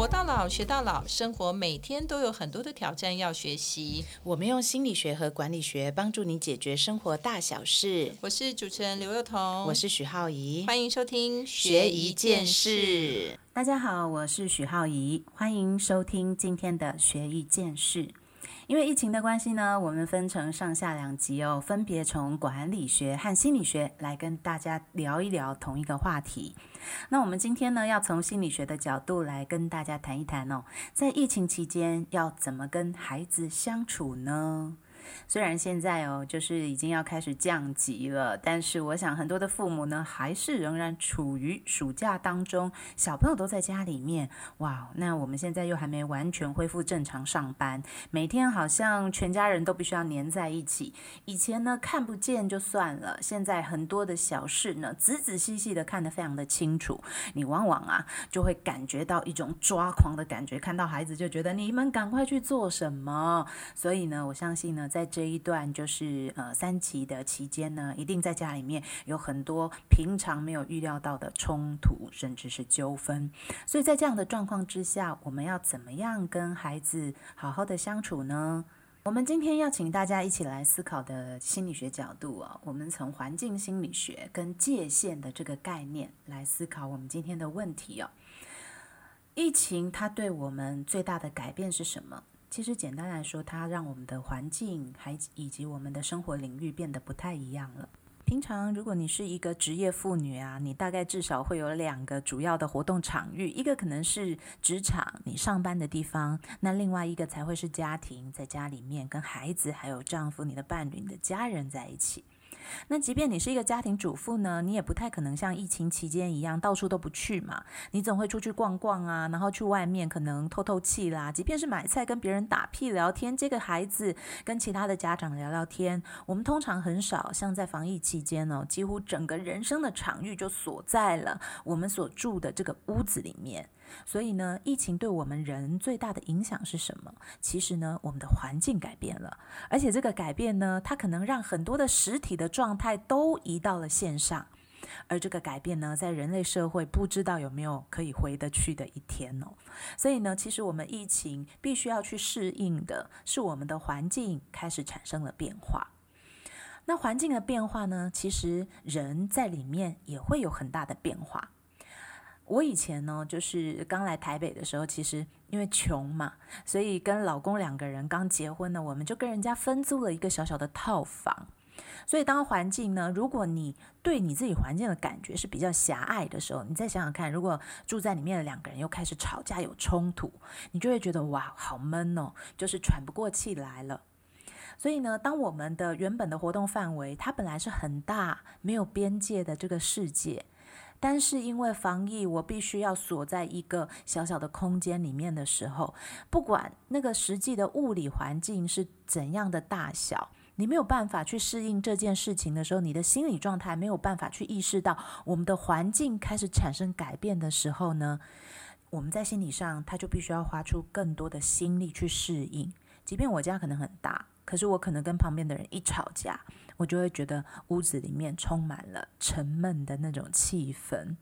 活到老，学到老，生活每天都有很多的挑战要学习。我们用心理学和管理学帮助你解决生活大小事。我是主持人刘幼彤，我是许浩怡，欢迎收听学一件事。大家好，我是许浩怡，欢迎收听今天的学一件事。因为疫情的关系呢，我们分成上下两集哦，分别从管理学和心理学来跟大家聊一聊同一个话题。那我们今天呢，要从心理学的角度来跟大家谈一谈哦，在疫情期间要怎么跟孩子相处呢？虽然现在哦，就是已经要开始降级了，但是我想很多的父母呢，还是仍然处于暑假当中，小朋友都在家里面。哇，那我们现在又还没完全恢复正常上班，每天好像全家人都必须要黏在一起。以前呢看不见就算了，现在很多的小事呢，仔仔细细的看得非常的清楚。你往往啊，就会感觉到一种抓狂的感觉，看到孩子就觉得你们赶快去做什么。所以呢，我相信呢，在在这一段就是呃三级的期间呢，一定在家里面有很多平常没有预料到的冲突，甚至是纠纷。所以在这样的状况之下，我们要怎么样跟孩子好好的相处呢？我们今天要请大家一起来思考的心理学角度啊，我们从环境心理学跟界限的这个概念来思考我们今天的问题哦。疫情它对我们最大的改变是什么？其实简单来说，它让我们的环境还以及我们的生活领域变得不太一样了。平常如果你是一个职业妇女啊，你大概至少会有两个主要的活动场域，一个可能是职场，你上班的地方；那另外一个才会是家庭，在家里面跟孩子、还有丈夫、你的伴侣、你的家人在一起。那即便你是一个家庭主妇呢，你也不太可能像疫情期间一样到处都不去嘛。你总会出去逛逛啊，然后去外面可能透透气啦。即便是买菜跟别人打屁聊天，接个孩子跟其他的家长聊聊天，我们通常很少像在防疫期间呢，几乎整个人生的场域就锁在了我们所住的这个屋子里面。所以呢，疫情对我们人最大的影响是什么？其实呢，我们的环境改变了，而且这个改变呢，它可能让很多的实体的状态都移到了线上，而这个改变呢，在人类社会不知道有没有可以回得去的一天哦。所以呢，其实我们疫情必须要去适应的是我们的环境开始产生了变化。那环境的变化呢，其实人在里面也会有很大的变化。我以前呢，就是刚来台北的时候，其实因为穷嘛，所以跟老公两个人刚结婚呢，我们就跟人家分租了一个小小的套房。所以当环境呢，如果你对你自己环境的感觉是比较狭隘的时候，你再想想看，如果住在里面的两个人又开始吵架有冲突，你就会觉得哇，好闷哦，就是喘不过气来了。所以呢，当我们的原本的活动范围，它本来是很大、没有边界的这个世界。但是因为防疫，我必须要锁在一个小小的空间里面的时候，不管那个实际的物理环境是怎样的大小，你没有办法去适应这件事情的时候，你的心理状态没有办法去意识到我们的环境开始产生改变的时候呢，我们在心理上他就必须要花出更多的心力去适应。即便我家可能很大，可是我可能跟旁边的人一吵架。我就会觉得屋子里面充满了沉闷的那种气氛，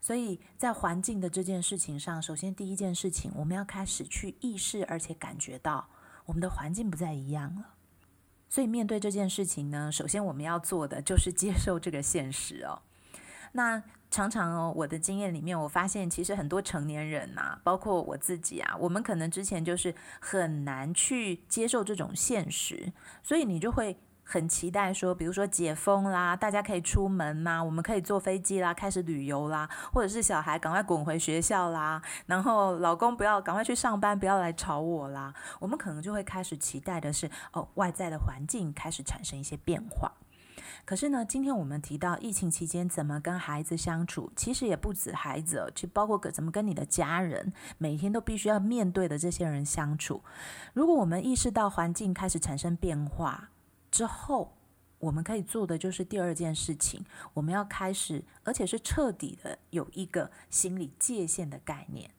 所以在环境的这件事情上，首先第一件事情，我们要开始去意识，而且感觉到我们的环境不再一样了。所以面对这件事情呢，首先我们要做的就是接受这个现实哦。那常常哦，我的经验里面，我发现其实很多成年人呐，包括我自己啊，我们可能之前就是很难去接受这种现实，所以你就会。很期待说，比如说解封啦，大家可以出门啦，我们可以坐飞机啦，开始旅游啦，或者是小孩赶快滚回学校啦，然后老公不要赶快去上班，不要来吵我啦，我们可能就会开始期待的是，哦，外在的环境开始产生一些变化。可是呢，今天我们提到疫情期间怎么跟孩子相处，其实也不止孩子，就包括怎么跟你的家人，每天都必须要面对的这些人相处。如果我们意识到环境开始产生变化，之后，我们可以做的就是第二件事情，我们要开始，而且是彻底的有一个心理界限的概念。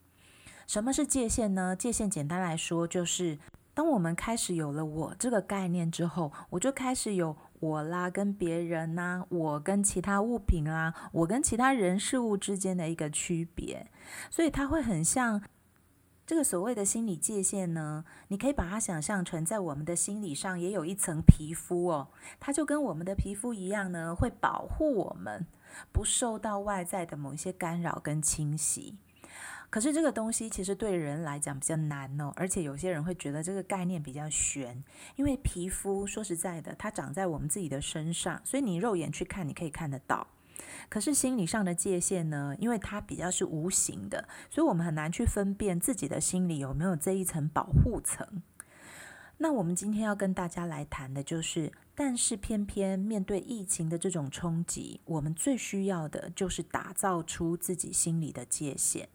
什么是界限呢？界限简单来说，就是当我们开始有了我这个概念之后，我就开始有我啦，跟别人呐，我跟其他物品啊，我跟其他人事物之间的一个区别。所以它会很像这个所谓的心理界限呢，你可以把它想象成在我们的心理上也有一层皮肤哦，它就跟我们的皮肤一样呢，会保护我们不受到外在的某一些干扰跟侵袭。可是这个东西其实对人来讲比较难哦，而且有些人会觉得这个概念比较悬，因为皮肤说实在的，它长在我们自己的身上，所以你肉眼去看，你可以看得到。可是心理上的界限呢？因为它比较是无形的，所以我们很难去分辨自己的心里有没有这一层保护层。那我们今天要跟大家来谈的就是，但是偏偏面对疫情的这种冲击，我们最需要的就是打造出自己心里的界限。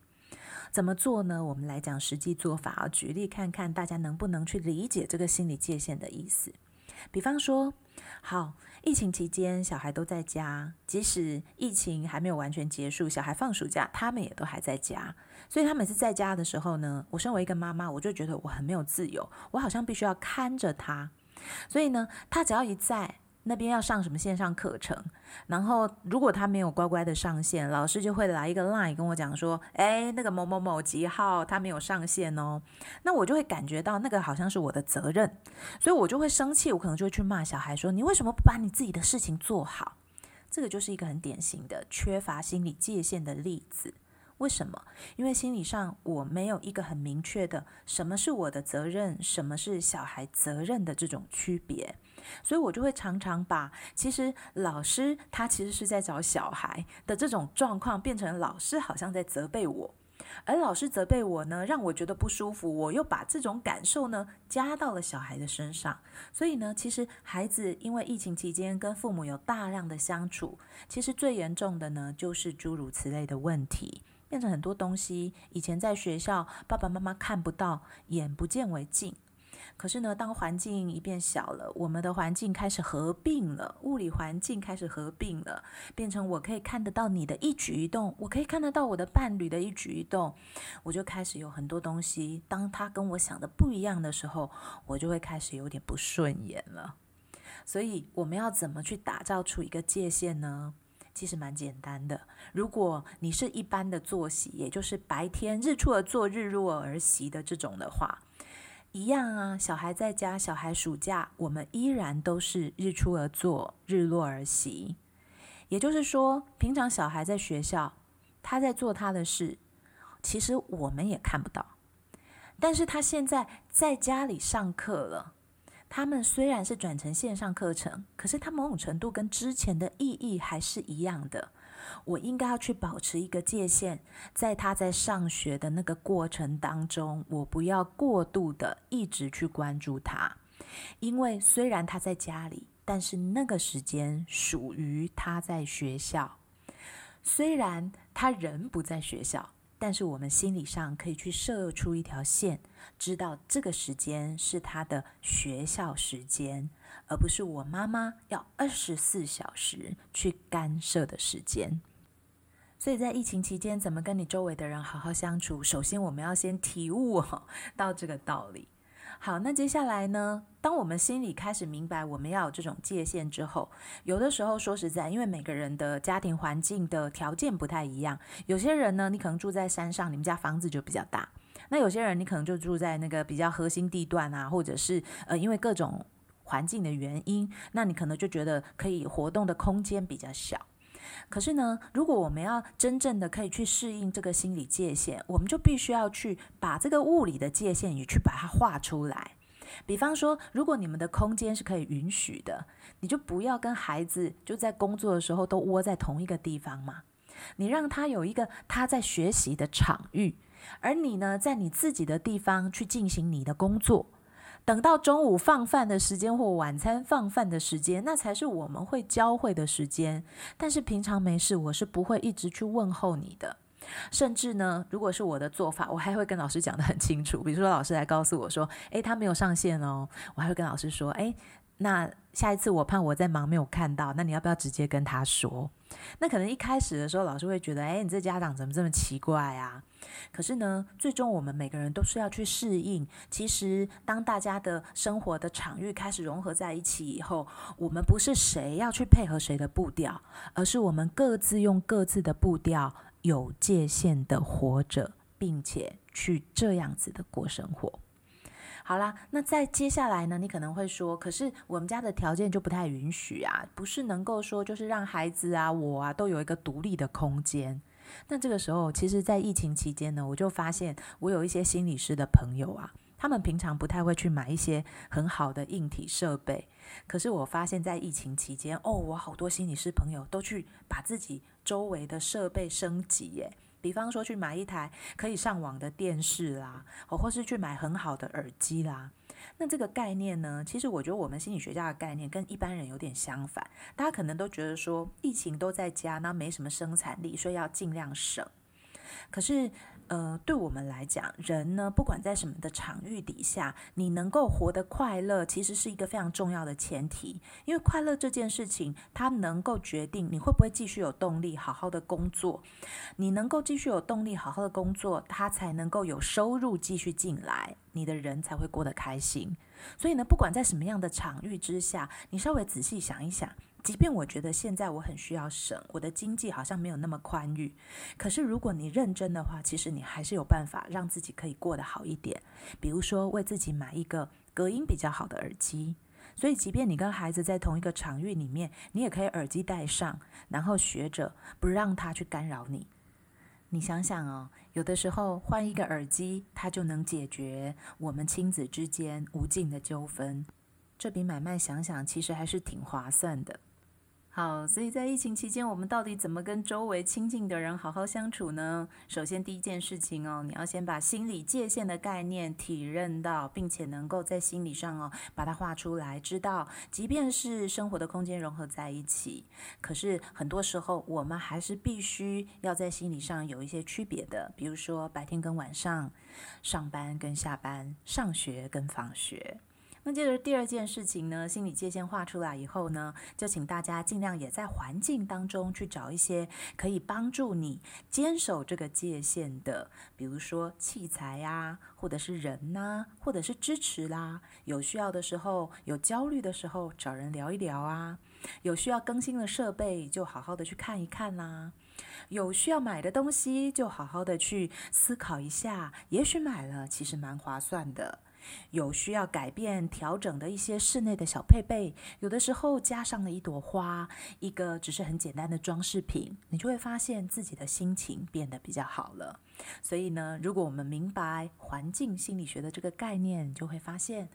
怎么做呢？我们来讲实际做法啊，举例看看大家能不能去理解这个心理界限的意思。比方说，好。疫情期间，小孩都在家。即使疫情还没有完全结束，小孩放暑假，他们也都还在家。所以，他每次在家的时候呢，我身为一个妈妈，我就觉得我很没有自由，我好像必须要看着他。所以呢，他只要一在。那边要上什么线上课程，然后如果他没有乖乖的上线，老师就会来一个 line 跟我讲说，哎，那个某某某几号他没有上线哦，那我就会感觉到那个好像是我的责任，所以我就会生气，我可能就会去骂小孩说，你为什么不把你自己的事情做好？这个就是一个很典型的缺乏心理界限的例子。为什么？因为心理上我没有一个很明确的什么是我的责任，什么是小孩责任的这种区别。所以我就会常常把其实老师他其实是在找小孩的这种状况，变成老师好像在责备我，而老师责备我呢，让我觉得不舒服，我又把这种感受呢加到了小孩的身上。所以呢，其实孩子因为疫情期间跟父母有大量的相处，其实最严重的呢就是诸如此类的问题，变成很多东西以前在学校爸爸妈妈看不到，眼不见为净。可是呢，当环境一变小了，我们的环境开始合并了，物理环境开始合并了，变成我可以看得到你的一举一动，我可以看得到我的伴侣的一举一动，我就开始有很多东西，当他跟我想的不一样的时候，我就会开始有点不顺眼了。所以我们要怎么去打造出一个界限呢？其实蛮简单的，如果你是一般的作息，也就是白天日出而作，日落而息的这种的话。一样啊，小孩在家，小孩暑假，我们依然都是日出而作，日落而息。也就是说，平常小孩在学校，他在做他的事，其实我们也看不到。但是他现在在家里上课了，他们虽然是转成线上课程，可是他某种程度跟之前的意义还是一样的。我应该要去保持一个界限，在他在上学的那个过程当中，我不要过度的一直去关注他，因为虽然他在家里，但是那个时间属于他在学校。虽然他人不在学校，但是我们心理上可以去设出一条线，知道这个时间是他的学校时间。而不是我妈妈要二十四小时去干涉的时间，所以在疫情期间，怎么跟你周围的人好好相处？首先，我们要先体悟 到这个道理。好，那接下来呢？当我们心里开始明白我们要有这种界限之后，有的时候说实在，因为每个人的家庭环境的条件不太一样，有些人呢，你可能住在山上，你们家房子就比较大；那有些人你可能就住在那个比较核心地段啊，或者是呃，因为各种。环境的原因，那你可能就觉得可以活动的空间比较小。可是呢，如果我们要真正的可以去适应这个心理界限，我们就必须要去把这个物理的界限也去把它画出来。比方说，如果你们的空间是可以允许的，你就不要跟孩子就在工作的时候都窝在同一个地方嘛。你让他有一个他在学习的场域，而你呢，在你自己的地方去进行你的工作。等到中午放饭的时间或晚餐放饭的时间，那才是我们会交汇的时间。但是平常没事，我是不会一直去问候你的。甚至呢，如果是我的做法，我还会跟老师讲得很清楚。比如说，老师来告诉我说：“诶，他没有上线哦。”我还会跟老师说：“诶，那下一次我怕我在忙没有看到，那你要不要直接跟他说？”那可能一开始的时候，老师会觉得：“诶，你这家长怎么这么奇怪啊？”可是呢，最终我们每个人都是要去适应。其实，当大家的生活的场域开始融合在一起以后，我们不是谁要去配合谁的步调，而是我们各自用各自的步调，有界限的活着，并且去这样子的过生活。好啦，那在接下来呢，你可能会说，可是我们家的条件就不太允许啊，不是能够说就是让孩子啊，我啊都有一个独立的空间。那这个时候，其实，在疫情期间呢，我就发现我有一些心理师的朋友啊，他们平常不太会去买一些很好的硬体设备，可是我发现，在疫情期间，哦，我好多心理师朋友都去把自己周围的设备升级，耶。比方说去买一台可以上网的电视啦，或，或是去买很好的耳机啦。那这个概念呢，其实我觉得我们心理学家的概念跟一般人有点相反。大家可能都觉得说，疫情都在家，那没什么生产力，所以要尽量省。可是。呃，对我们来讲，人呢，不管在什么的场域底下，你能够活得快乐，其实是一个非常重要的前提。因为快乐这件事情，它能够决定你会不会继续有动力好好的工作。你能够继续有动力好好的工作，它才能够有收入继续进来，你的人才会过得开心。所以呢，不管在什么样的场域之下，你稍微仔细想一想。即便我觉得现在我很需要省，我的经济好像没有那么宽裕，可是如果你认真的话，其实你还是有办法让自己可以过得好一点。比如说为自己买一个隔音比较好的耳机，所以即便你跟孩子在同一个场域里面，你也可以耳机戴上，然后学着不让他去干扰你。你想想哦，有的时候换一个耳机，它就能解决我们亲子之间无尽的纠纷，这笔买卖想想其实还是挺划算的。好，所以在疫情期间，我们到底怎么跟周围亲近的人好好相处呢？首先，第一件事情哦，你要先把心理界限的概念体认到，并且能够在心理上哦把它画出来，知道，即便是生活的空间融合在一起，可是很多时候我们还是必须要在心理上有一些区别的，比如说白天跟晚上，上班跟下班，上学跟放学。那接着第二件事情呢，心理界限画出来以后呢，就请大家尽量也在环境当中去找一些可以帮助你坚守这个界限的，比如说器材呀，或者是人呐，或者是支持啦。有需要的时候，有焦虑的时候，找人聊一聊啊。有需要更新的设备，就好好的去看一看啦。有需要买的东西，就好好的去思考一下，也许买了其实蛮划算的。有需要改变、调整的一些室内的小配备，有的时候加上了一朵花，一个只是很简单的装饰品，你就会发现自己的心情变得比较好了。所以呢，如果我们明白环境心理学的这个概念，就会发现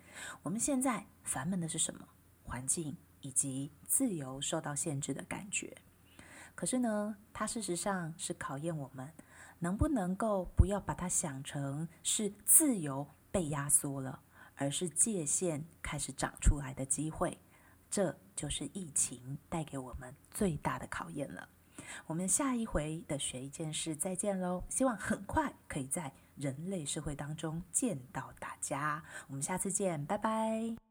我们现在烦闷的是什么？环境以及自由受到限制的感觉。可是呢，它事实上是考验我们能不能够不要把它想成是自由。被压缩了，而是界限开始长出来的机会，这就是疫情带给我们最大的考验了。我们下一回的学一件事再见喽，希望很快可以在人类社会当中见到大家。我们下次见，拜拜。